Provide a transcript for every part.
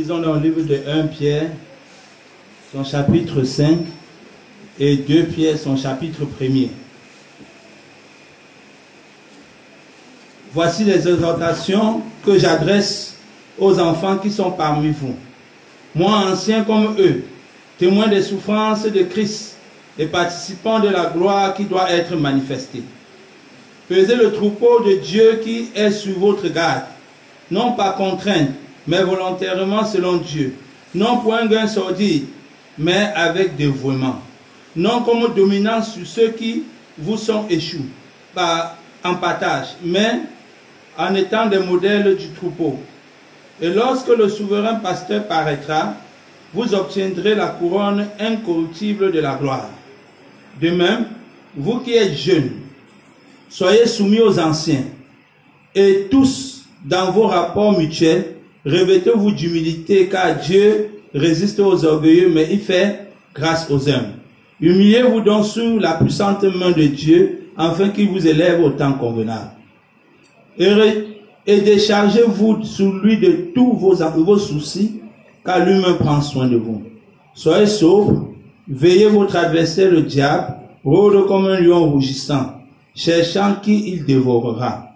Lisons dans le livre de 1 Pierre, son chapitre 5, et 2 Pierre, son chapitre 1er. Voici les exhortations que j'adresse aux enfants qui sont parmi vous. Moi, ancien comme eux, témoin des souffrances de Christ et participant de la gloire qui doit être manifestée. Faisez le troupeau de Dieu qui est sous votre garde, non pas contrainte, mais volontairement selon Dieu, non pour un gain sordide, mais avec dévouement, non comme dominant sur ceux qui vous sont échoués, pas en partage, mais en étant des modèles du troupeau. Et lorsque le souverain pasteur paraîtra, vous obtiendrez la couronne incorruptible de la gloire. De même, vous qui êtes jeunes, soyez soumis aux anciens, et tous, dans vos rapports mutuels, revêtez-vous d'humilité, car Dieu résiste aux orgueilleux, mais il fait grâce aux hommes. Humiliez-vous donc sous la puissante main de Dieu, afin qu'il vous élève au temps convenable. Et, déchargez-vous sous lui de tous vos, soucis, car lui-même prend soin de vous. Soyez sobres, veillez votre adversaire le diable, rôde comme un lion rougissant, cherchant qui il dévorera.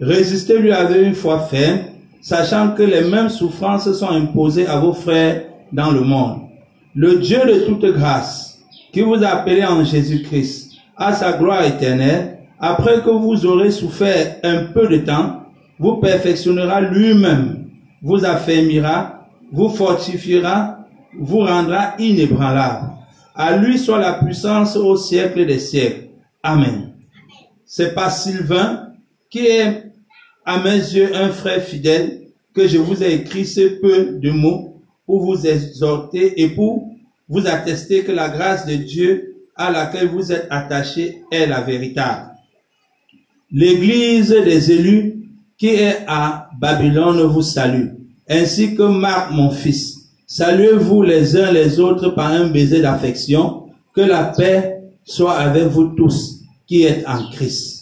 Résistez-lui avec une foi ferme, sachant que les mêmes souffrances sont imposées à vos frères dans le monde. Le Dieu de toute grâce, qui vous a appelé en Jésus-Christ à sa gloire éternelle, après que vous aurez souffert un peu de temps, vous perfectionnera lui-même, vous affermira, vous fortifiera, vous rendra inébranlable. À lui soit la puissance au siècle des siècles. Amen. C'est pas Sylvain qui est à mes yeux un frère fidèle que je vous ai écrit ce peu de mots pour vous exhorter et pour vous attester que la grâce de Dieu à laquelle vous êtes attachés est la véritable. L'église des élus qui est à Babylone vous salue, ainsi que Marc mon fils. Saluez-vous les uns les autres par un baiser d'affection. Que la paix soit avec vous tous qui êtes en Christ.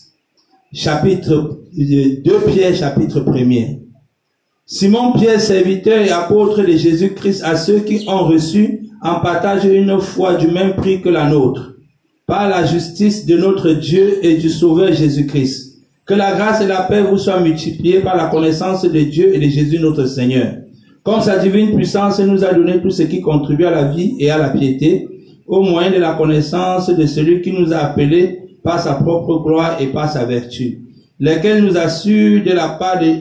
Chapitre 2 Pierre, chapitre 1er. Simon Pierre, serviteur et apôtre de Jésus-Christ à ceux qui ont reçu en partage une foi du même prix que la nôtre, par la justice de notre Dieu et du Sauveur Jésus-Christ. Que la grâce et la paix vous soient multipliées par la connaissance de Dieu et de Jésus notre Seigneur. Comme sa divine puissance nous a donné tout ce qui contribue à la vie et à la piété, au moyen de la connaissance de celui qui nous a appelés par sa propre gloire et par sa vertu, lesquels nous assurent de la part de,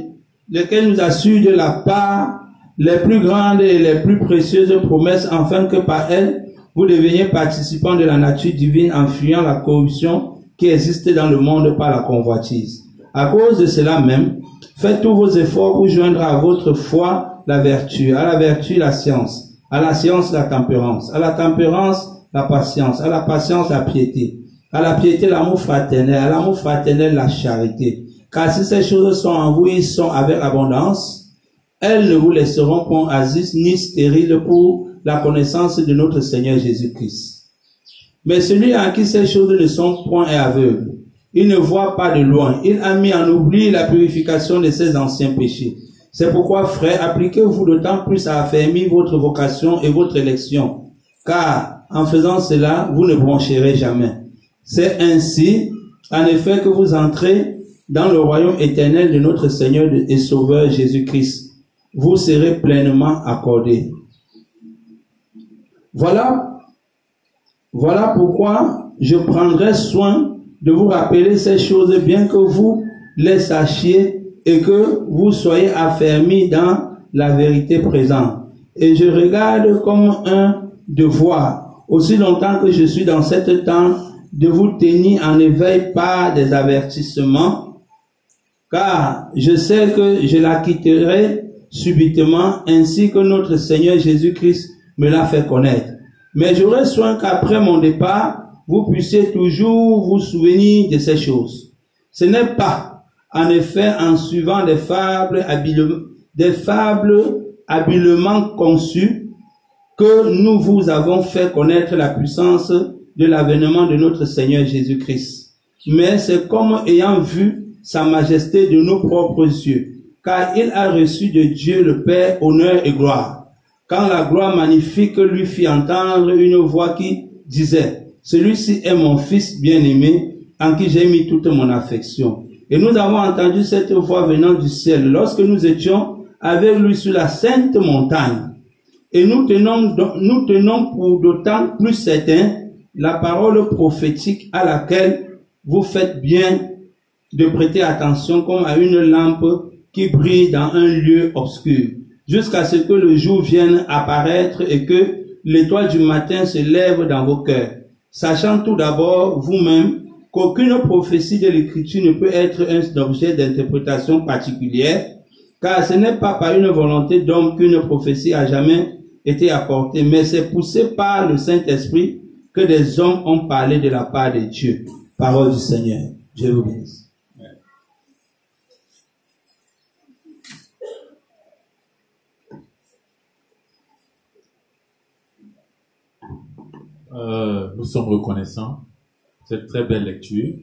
lesquels nous assurent de la part les plus grandes et les plus précieuses promesses, afin que par elles, vous deveniez participants de la nature divine en fuyant la corruption qui existe dans le monde par la convoitise. À cause de cela même, faites tous vos efforts pour joindre à votre foi la vertu, à la vertu la science, à la science la tempérance, à la tempérance la patience, à la patience la piété, à la piété l'amour fraternel, à l'amour fraternel la charité. Car si ces choses sont en vous, ils sont avec abondance, elles ne vous laisseront point asis ni stériles pour la connaissance de notre Seigneur Jésus-Christ. Mais celui à qui ces choses ne sont point est aveugle. Il ne voit pas de loin. Il a mis en oubli la purification de ses anciens péchés. C'est pourquoi, frères, appliquez-vous d'autant plus à affermir votre vocation et votre élection. Car, en faisant cela, vous ne broncherez jamais. C'est ainsi, en effet, que vous entrez dans le royaume éternel de notre Seigneur et Sauveur Jésus-Christ. Vous serez pleinement accordés. Voilà, voilà pourquoi je prendrai soin de vous rappeler ces choses, bien que vous les sachiez et que vous soyez affermis dans la vérité présente. Et je regarde comme un devoir, aussi longtemps que je suis dans cette temps, de vous tenir en éveil par des avertissements, car je sais que je la quitterai subitement, ainsi que notre Seigneur Jésus-Christ me l'a fait connaître. Mais j'aurai soin qu'après mon départ, vous puissiez toujours vous souvenir de ces choses. Ce n'est pas, en effet, en suivant des fables, des fables habilement conçues que nous vous avons fait connaître la puissance de l'avènement de notre Seigneur Jésus-Christ. Mais c'est comme ayant vu sa majesté de nos propres yeux car il a reçu de Dieu le Père honneur et gloire. Quand la gloire magnifique lui fit entendre une voix qui disait, celui-ci est mon fils bien-aimé, en qui j'ai mis toute mon affection. Et nous avons entendu cette voix venant du ciel lorsque nous étions avec lui sur la sainte montagne. Et nous tenons, nous tenons pour d'autant plus certain la parole prophétique à laquelle vous faites bien de prêter attention comme à une lampe qui brille dans un lieu obscur, jusqu'à ce que le jour vienne apparaître et que l'étoile du matin se lève dans vos cœurs, sachant tout d'abord vous-même qu'aucune prophétie de l'Écriture ne peut être un objet d'interprétation particulière, car ce n'est pas par une volonté d'homme qu'une prophétie a jamais été apportée, mais c'est poussé par le Saint-Esprit que des hommes ont parlé de la part de Dieu. Parole du Seigneur. Je vous bénisse. Euh, nous sommes reconnaissants de cette très belle lecture,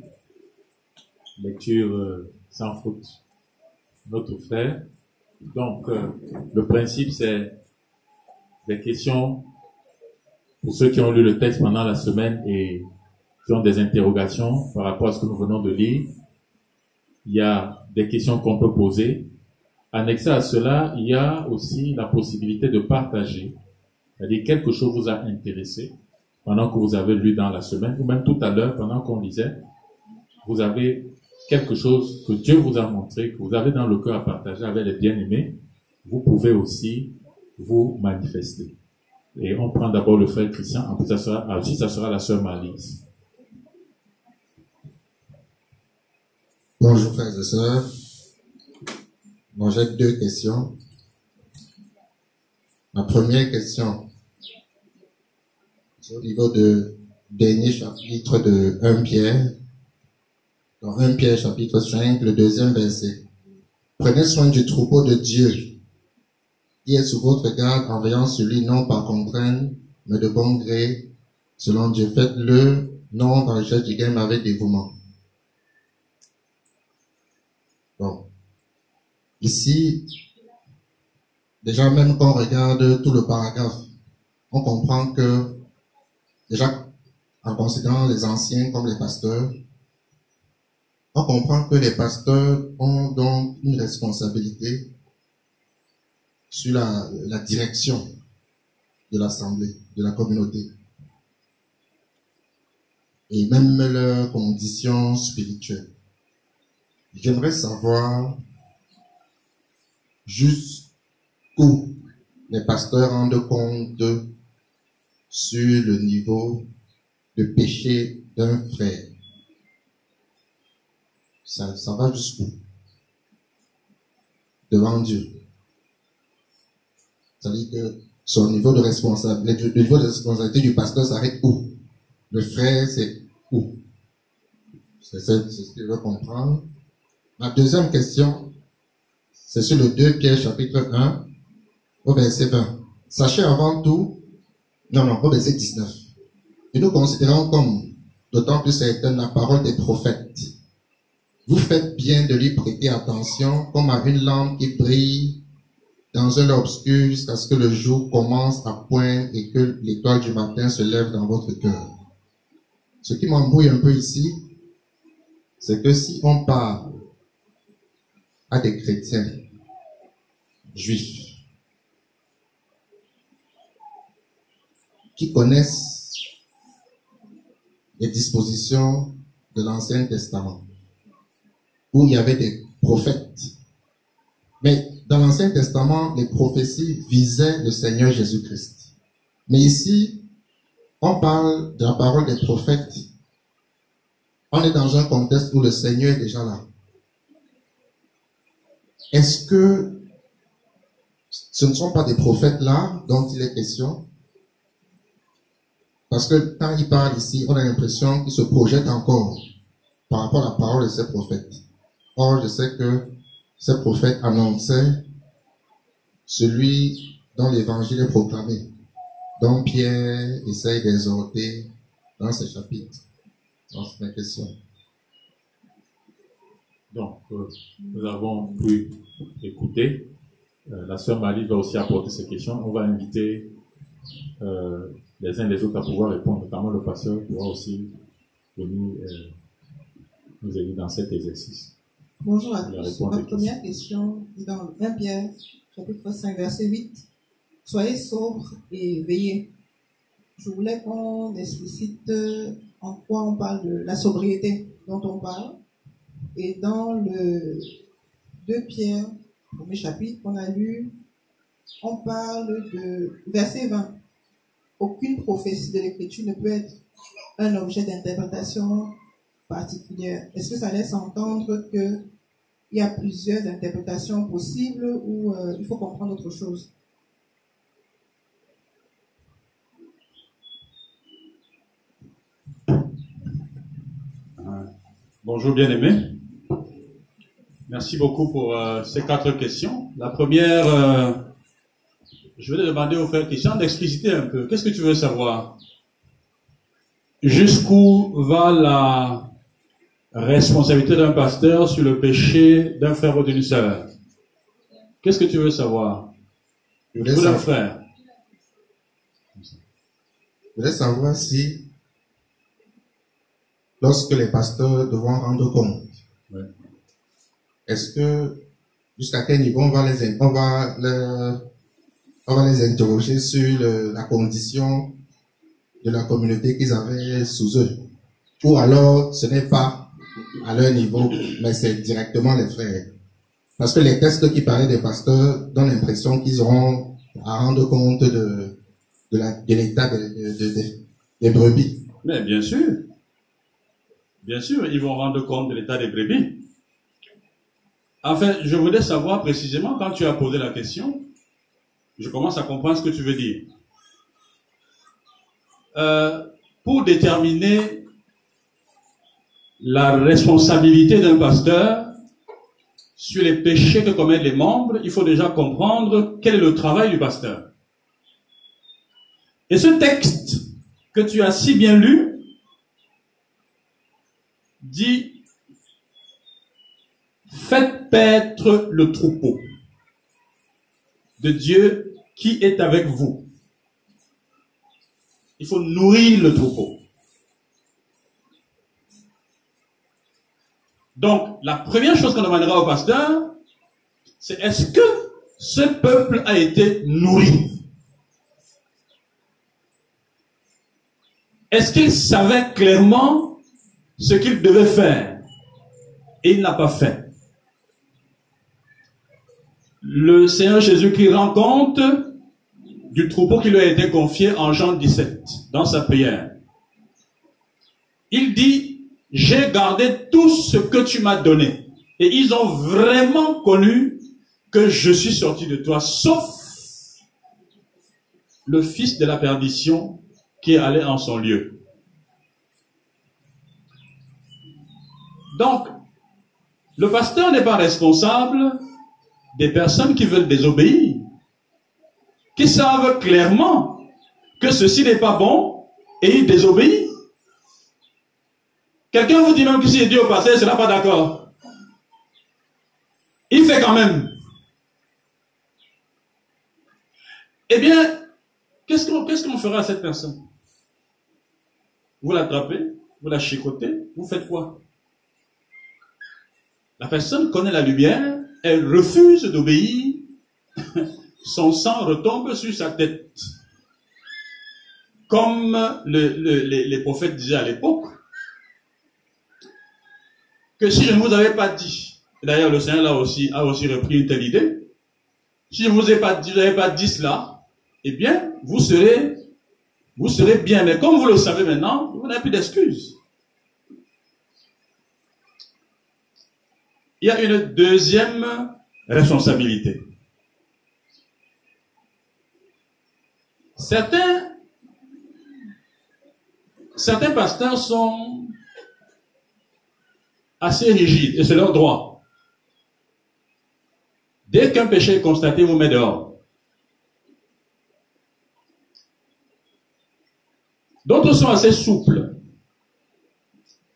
lecture euh, sans faute. Notre frère. Donc, euh, le principe, c'est des questions pour ceux qui ont lu le texte pendant la semaine et qui ont des interrogations par rapport à ce que nous venons de lire. Il y a des questions qu'on peut poser. Annexé à cela, il y a aussi la possibilité de partager. C'est-à-dire quelque chose vous a intéressé pendant que vous avez lu dans la semaine, ou même tout à l'heure, pendant qu'on lisait, vous avez quelque chose que Dieu vous a montré, que vous avez dans le cœur à partager avec les bien-aimés, vous pouvez aussi vous manifester. Et on prend d'abord le frère Christian, ensuite ça sera, ensuite ça sera la sœur Malise. Bonjour frères et sœurs. Bon, j'ai deux questions. La première question, au niveau de dernier chapitre de 1 Pierre, dans 1 Pierre chapitre 5, le deuxième verset. Prenez soin du troupeau de Dieu, qui est sous votre garde en veillant sur lui non par contrainte, mais de bon gré, selon Dieu. Faites-le non le chef du game avec dévouement. Bon. Ici, déjà même quand on regarde tout le paragraphe, on comprend que Déjà, en considérant les anciens comme les pasteurs, on comprend que les pasteurs ont donc une responsabilité sur la, direction de l'assemblée, de la communauté. Et même leurs conditions spirituelles. J'aimerais savoir jusqu'où les pasteurs rendent compte sur le niveau de péché d'un frère. Ça, ça va jusqu'où? Devant Dieu. C'est-à-dire que son niveau de responsabilité, le niveau de responsabilité du pasteur s'arrête où? Le frère, c'est où? C'est ce que je veux comprendre. Ma deuxième question, c'est sur le 2 Pierre chapitre 1 au verset 20. Sachez avant tout non, non, au verset 19. Et nous considérons comme d'autant plus certaine la parole des prophètes. Vous faites bien de lui prêter attention comme à une lampe qui brille dans un obscur jusqu'à ce que le jour commence à poindre et que l'étoile du matin se lève dans votre cœur. Ce qui m'embrouille un peu ici, c'est que si on parle à des chrétiens juifs, qui connaissent les dispositions de l'Ancien Testament, où il y avait des prophètes. Mais dans l'Ancien Testament, les prophéties visaient le Seigneur Jésus-Christ. Mais ici, on parle de la parole des prophètes. On est dans un contexte où le Seigneur est déjà là. Est-ce que ce ne sont pas des prophètes là dont il est question? Parce que quand il parle ici, on a l'impression qu'il se projette encore par rapport à la parole de ces prophètes. Or, je sais que ces prophètes annonçaient celui dont l'évangile est proclamé, dont Pierre essaye d'exhorter dans ses chapitres. c'est ma question. Donc, euh, nous avons pu écouter. Euh, la sœur Marie va aussi apporter ses questions. On va inviter euh, les uns les autres à pouvoir répondre, notamment le pasteur pourra aussi venir nous aider dans cet exercice. Bonjour à tous. Ma première question est dans 1 Pierre, chapitre 5, verset 8. Soyez sobres et veillez. Je voulais qu'on explicite en quoi on parle de la sobriété dont on parle. Et dans le 2 Pierre, premier chapitre qu'on a lu, on parle de verset 20. Aucune prophétie de l'écriture ne peut être un objet d'interprétation particulière. Est-ce que ça laisse entendre qu'il y a plusieurs interprétations possibles ou euh, il faut comprendre autre chose? Bonjour bien-aimés. Merci beaucoup pour euh, ces quatre questions. La première, euh, je vais demander au frère Christian d'expliciter un peu. Qu'est-ce que tu veux savoir? Jusqu'où va la responsabilité d'un pasteur sur le péché d'un frère ou d'une sœur Qu'est-ce que tu veux savoir? Je voulais savoir, frère. Je voulais savoir si, lorsque les pasteurs devront rendre compte est-ce que jusqu'à quel niveau on va les, on va on va les interroger sur la condition de la communauté qu'ils avaient sous eux? Ou alors ce n'est pas à leur niveau, mais c'est directement les frères. Parce que les textes qui parlaient des pasteurs donnent l'impression qu'ils auront à rendre compte de, de l'état des brebis. Mais bien sûr. Bien sûr, ils vont rendre compte de l'état des brebis. Enfin, je voulais savoir précisément, quand tu as posé la question, je commence à comprendre ce que tu veux dire. Euh, pour déterminer la responsabilité d'un pasteur sur les péchés que commettent les membres, il faut déjà comprendre quel est le travail du pasteur. Et ce texte que tu as si bien lu dit Faites paître le troupeau de Dieu qui est avec vous. Il faut nourrir le troupeau. Donc, la première chose qu'on demandera au pasteur, c'est est-ce que ce peuple a été nourri? Est-ce qu'il savait clairement ce qu'il devait faire? Et il n'a pas fait. Le Seigneur Jésus-Christ rend compte du troupeau qui lui a été confié en Jean 17, dans sa prière. Il dit, j'ai gardé tout ce que tu m'as donné. Et ils ont vraiment connu que je suis sorti de toi, sauf le fils de la perdition qui est allé en son lieu. Donc, le pasteur n'est pas responsable des personnes qui veulent désobéir, qui savent clairement que ceci n'est pas bon et ils désobéissent. Quelqu'un vous dit même que si Dieu au passé, il ne sera pas d'accord. Il fait quand même. Eh bien, qu'est-ce qu'on fera à cette personne? Vous l'attrapez, vous la chicotez, vous faites quoi? La personne connaît la lumière, elle refuse d'obéir, son sang retombe sur sa tête. Comme les, prophètes disaient à l'époque, que si je ne vous avais pas dit, d'ailleurs le Seigneur a aussi, a aussi repris une telle idée, si je ne vous ai pas dit, pas dit cela, eh bien, vous serez, vous serez bien. Mais comme vous le savez maintenant, vous n'avez plus d'excuses. il y a une deuxième responsabilité. Certains, certains pasteurs sont assez rigides, et c'est leur droit. Dès qu'un péché est constaté, vous mettez dehors. D'autres sont assez souples.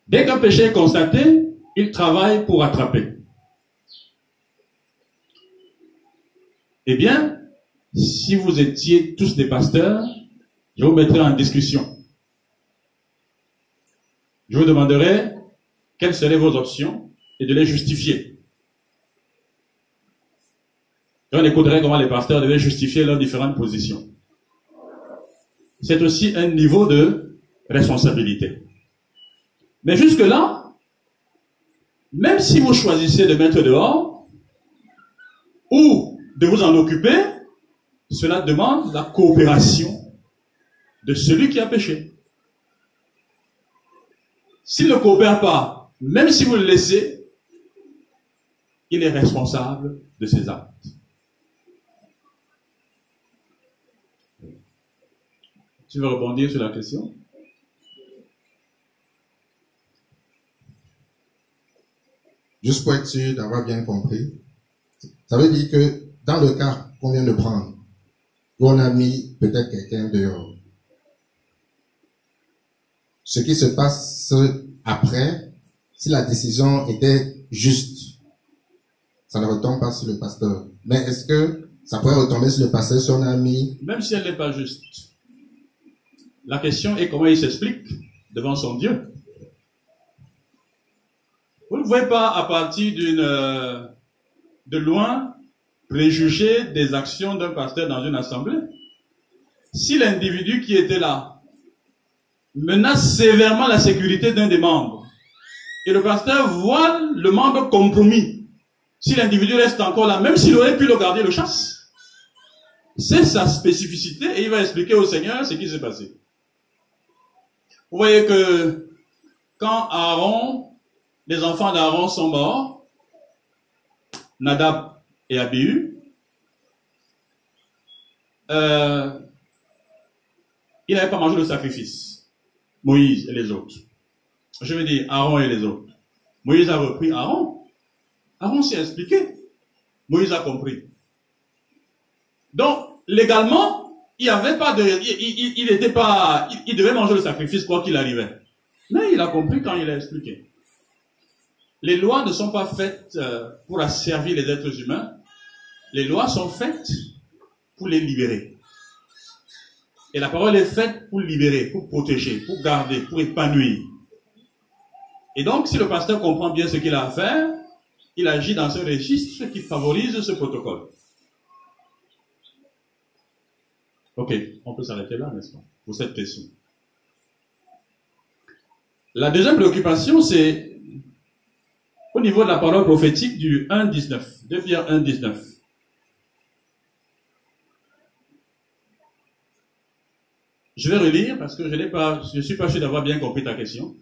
Dès qu'un péché est constaté, il travaille pour attraper. Eh bien, si vous étiez tous des pasteurs, je vous mettrai en discussion. Je vous demanderai quelles seraient vos options et de les justifier? on écouterait comment les pasteurs devaient justifier leurs différentes positions. C'est aussi un niveau de responsabilité. Mais jusque-là, même si vous choisissez de mettre dehors ou de vous en occuper, cela demande la coopération de celui qui a péché. S'il ne coopère pas, même si vous le laissez, il est responsable de ses actes. Tu veux rebondir sur la question? Juste pour être sûr d'avoir bien compris, ça veut dire que dans le cas qu'on vient de prendre, où on a mis peut-être quelqu'un dehors, ce qui se passe après, si la décision était juste, ça ne retombe pas sur le pasteur. Mais est-ce que ça pourrait retomber sur le pasteur si on a mis... Même si elle n'est pas juste. La question est comment il s'explique devant son Dieu. Vous ne pouvez pas, à partir d'une, euh, de loin, préjuger des actions d'un pasteur dans une assemblée. Si l'individu qui était là menace sévèrement la sécurité d'un des membres, et le pasteur voit le membre compromis, si l'individu reste encore là, même s'il aurait pu le garder, le chasse. C'est sa spécificité et il va expliquer au Seigneur ce qui s'est passé. Vous voyez que quand Aaron, les enfants d'Aaron sont morts, Nadab et Abihu, euh, il n'avait pas mangé le sacrifice. Moïse et les autres. Je veux dire Aaron et les autres. Moïse a repris Aaron. Aaron s'est expliqué. Moïse a compris. Donc, légalement, il n'y avait pas de, il, était pas, il, devait manger le sacrifice quoi qu'il arrivait. Mais il a compris quand il a expliqué. Les lois ne sont pas faites euh, pour asservir les êtres humains. Les lois sont faites pour les libérer. Et la parole est faite pour libérer, pour protéger, pour garder, pour épanouir. Et donc, si le pasteur comprend bien ce qu'il a à faire, il agit dans ce registre qui favorise ce protocole. Ok, on peut s'arrêter là, n'est-ce pas, pour cette question. La deuxième préoccupation, c'est au niveau de la parole prophétique du 1.19, 2 Pierre 1.19. Je vais relire parce que je pas, je suis pas sûr d'avoir bien compris ta question.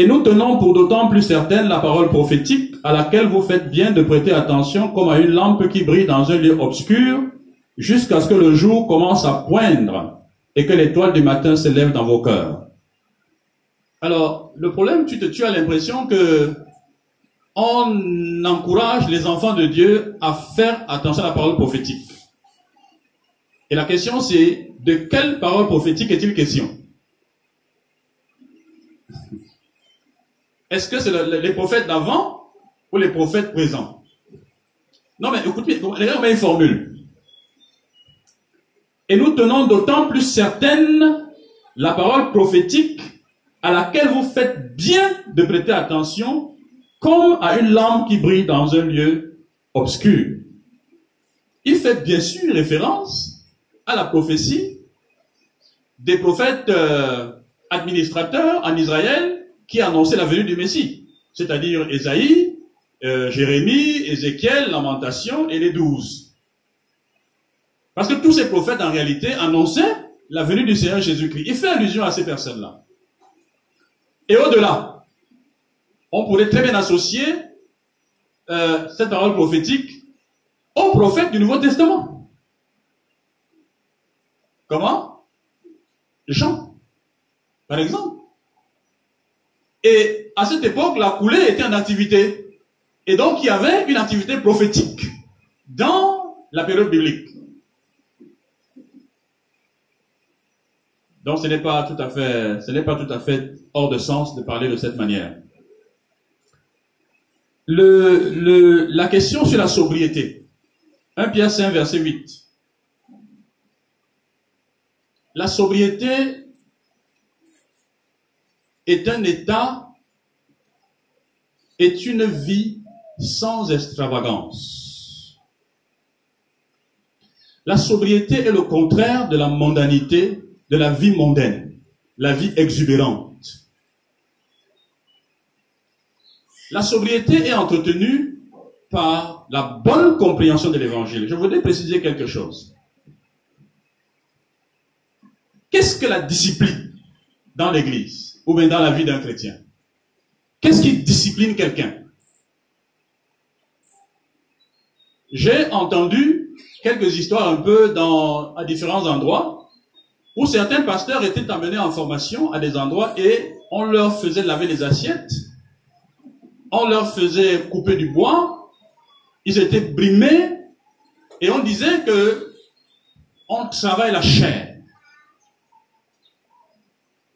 Et nous tenons pour d'autant plus certaine la parole prophétique à laquelle vous faites bien de prêter attention comme à une lampe qui brille dans un lieu obscur jusqu'à ce que le jour commence à poindre et que l'étoile du matin s'élève dans vos cœurs. Alors, le problème, tu, te, tu as l'impression que on encourage les enfants de Dieu à faire attention à la parole prophétique. Et la question c'est, de quelle parole prophétique est-il question? Est-ce que c'est les prophètes d'avant ou les prophètes présents? Non mais écoutez, regardez une formule. Et nous tenons d'autant plus certaine la parole prophétique à laquelle vous faites bien de prêter attention comme à une lampe qui brille dans un lieu obscur. Il fait bien sûr référence à la prophétie des prophètes euh, administrateurs en Israël qui annonçaient la venue du Messie, c'est-à-dire Ésaïe, euh, Jérémie, Ézéchiel, Lamentation et les douze. Parce que tous ces prophètes, en réalité, annonçaient la venue du Seigneur Jésus-Christ. Il fait allusion à ces personnes-là. Et au-delà, on pourrait très bien associer euh, cette parole prophétique aux prophètes du Nouveau Testament. Comment? Jean, par exemple. Et à cette époque, la coulée était en activité. Et donc, il y avait une activité prophétique dans la période biblique. Donc ce n'est pas tout à fait, ce n'est pas tout à fait hors de sens de parler de cette manière. le, la question sur la sobriété. 1 Pierre 5, verset 8. La sobriété est un état, est une vie sans extravagance. La sobriété est le contraire de la mondanité, de la vie mondaine, la vie exubérante. La sobriété est entretenue par la bonne compréhension de l'évangile. Je voudrais préciser quelque chose. Qu'est-ce que la discipline dans l'église? Ou bien dans la vie d'un chrétien Qu'est-ce qui discipline quelqu'un? J'ai entendu quelques histoires un peu dans, à différents endroits où certains pasteurs étaient amenés en formation à des endroits et on leur faisait laver les assiettes on leur faisait couper du bois, ils étaient brimés, et on disait que on travaille la chair.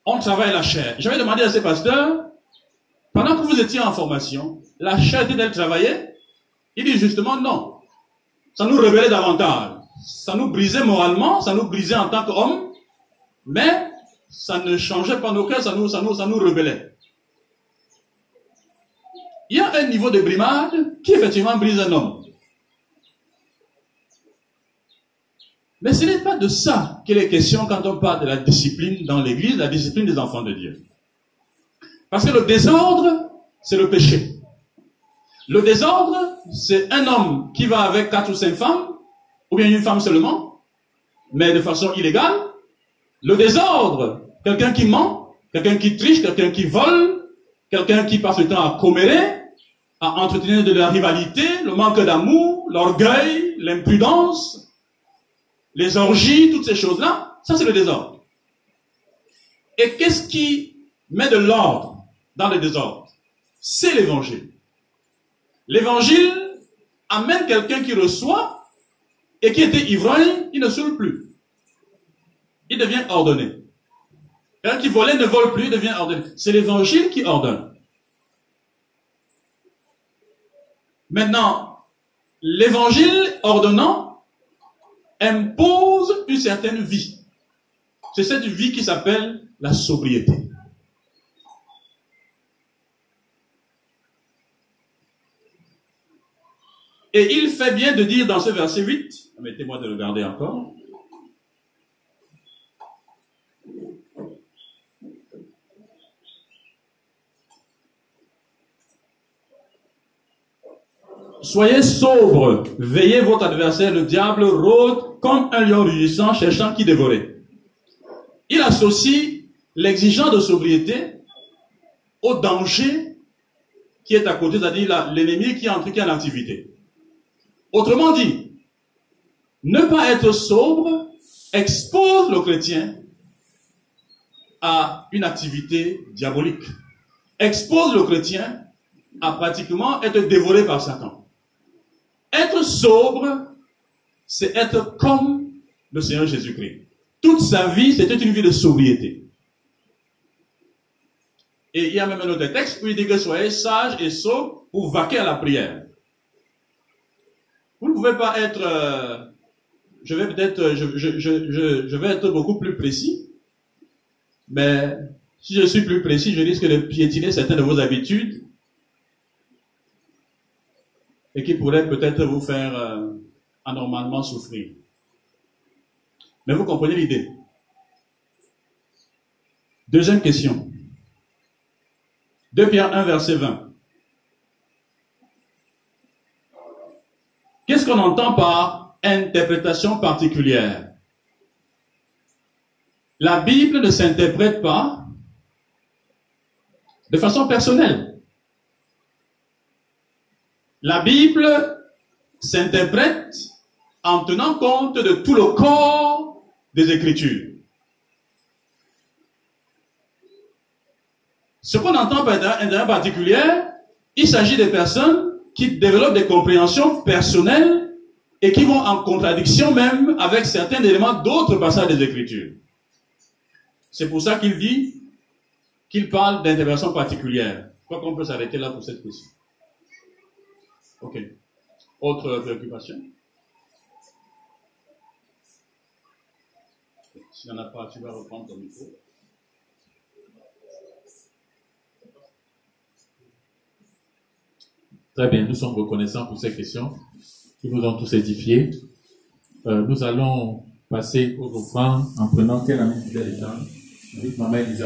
On travaille la chair. J'avais demandé à ces pasteurs, pendant que vous étiez en formation, la chair était-elle travaillée? Il dit justement non. Ça nous révélait davantage. Ça nous brisait moralement, ça nous brisait en tant qu'hommes, mais ça ne changeait pas nos cœurs, ça nous, ça nous, ça nous révélait il y a un niveau de brimade qui effectivement brise un homme. Mais ce n'est pas de ça qu'il est question quand on parle de la discipline dans l'Église, la discipline des enfants de Dieu. Parce que le désordre, c'est le péché. Le désordre, c'est un homme qui va avec quatre ou cinq femmes, ou bien une femme seulement, mais de façon illégale. Le désordre, quelqu'un qui ment, quelqu'un qui triche, quelqu'un qui vole, Quelqu'un qui passe le temps à commérer, à entretenir de la rivalité, le manque d'amour, l'orgueil, l'imprudence, les orgies, toutes ces choses-là, ça c'est le désordre. Et qu'est-ce qui met de l'ordre dans le désordre? C'est l'évangile. L'évangile amène quelqu'un qui reçoit et qui était ivrogne, il ne saoule plus. Il devient ordonné. Quelqu'un qui volait ne vole plus, devient ordonné. C'est l'évangile qui ordonne. Maintenant, l'évangile ordonnant impose une certaine vie. C'est cette vie qui s'appelle la sobriété. Et il fait bien de dire dans ce verset 8, mettez-moi de le garder encore, Soyez sobres, veillez votre adversaire, le diable rôde comme un lion rugissant, cherchant qui dévorer. Il associe l'exigence de sobriété au danger qui est à côté, c'est-à-dire l'ennemi qui est entré en activité. Autrement dit, ne pas être sobre expose le chrétien à une activité diabolique, expose le chrétien à pratiquement être dévoré par Satan. Être sobre, c'est être comme le Seigneur Jésus-Christ. Toute sa vie, c'était une vie de sobriété. Et il y a même un autre texte où il dit que soyez sages et sobres pour vaquer à la prière. Vous ne pouvez pas être, euh, je vais peut-être, je, je, vais être beaucoup plus précis, mais si je suis plus précis, je risque de piétiner certaines de vos habitudes et qui pourrait peut-être vous faire euh, anormalement souffrir. Mais vous comprenez l'idée? Deuxième question. 2 Pierre 1, verset 20. Qu'est-ce qu'on entend par interprétation particulière? La Bible ne s'interprète pas de façon personnelle. La Bible s'interprète en tenant compte de tout le corps des Écritures. Ce qu'on entend par intérêt particulier, il s'agit de personnes qui développent des compréhensions personnelles et qui vont en contradiction même avec certains éléments d'autres passages des Écritures. C'est pour ça qu'il dit qu'il parle d'intervention particulière. Je crois qu'on peut s'arrêter là pour cette question. Ok. Autre préoccupation? S'il n'y en a pas, tu vas reprendre ton micro. Très bien, nous sommes reconnaissants pour ces questions qui nous ont tous édifiés. Euh, nous allons passer aux offrandes en prenant quelle année fidèle étant Maman Elisabeth.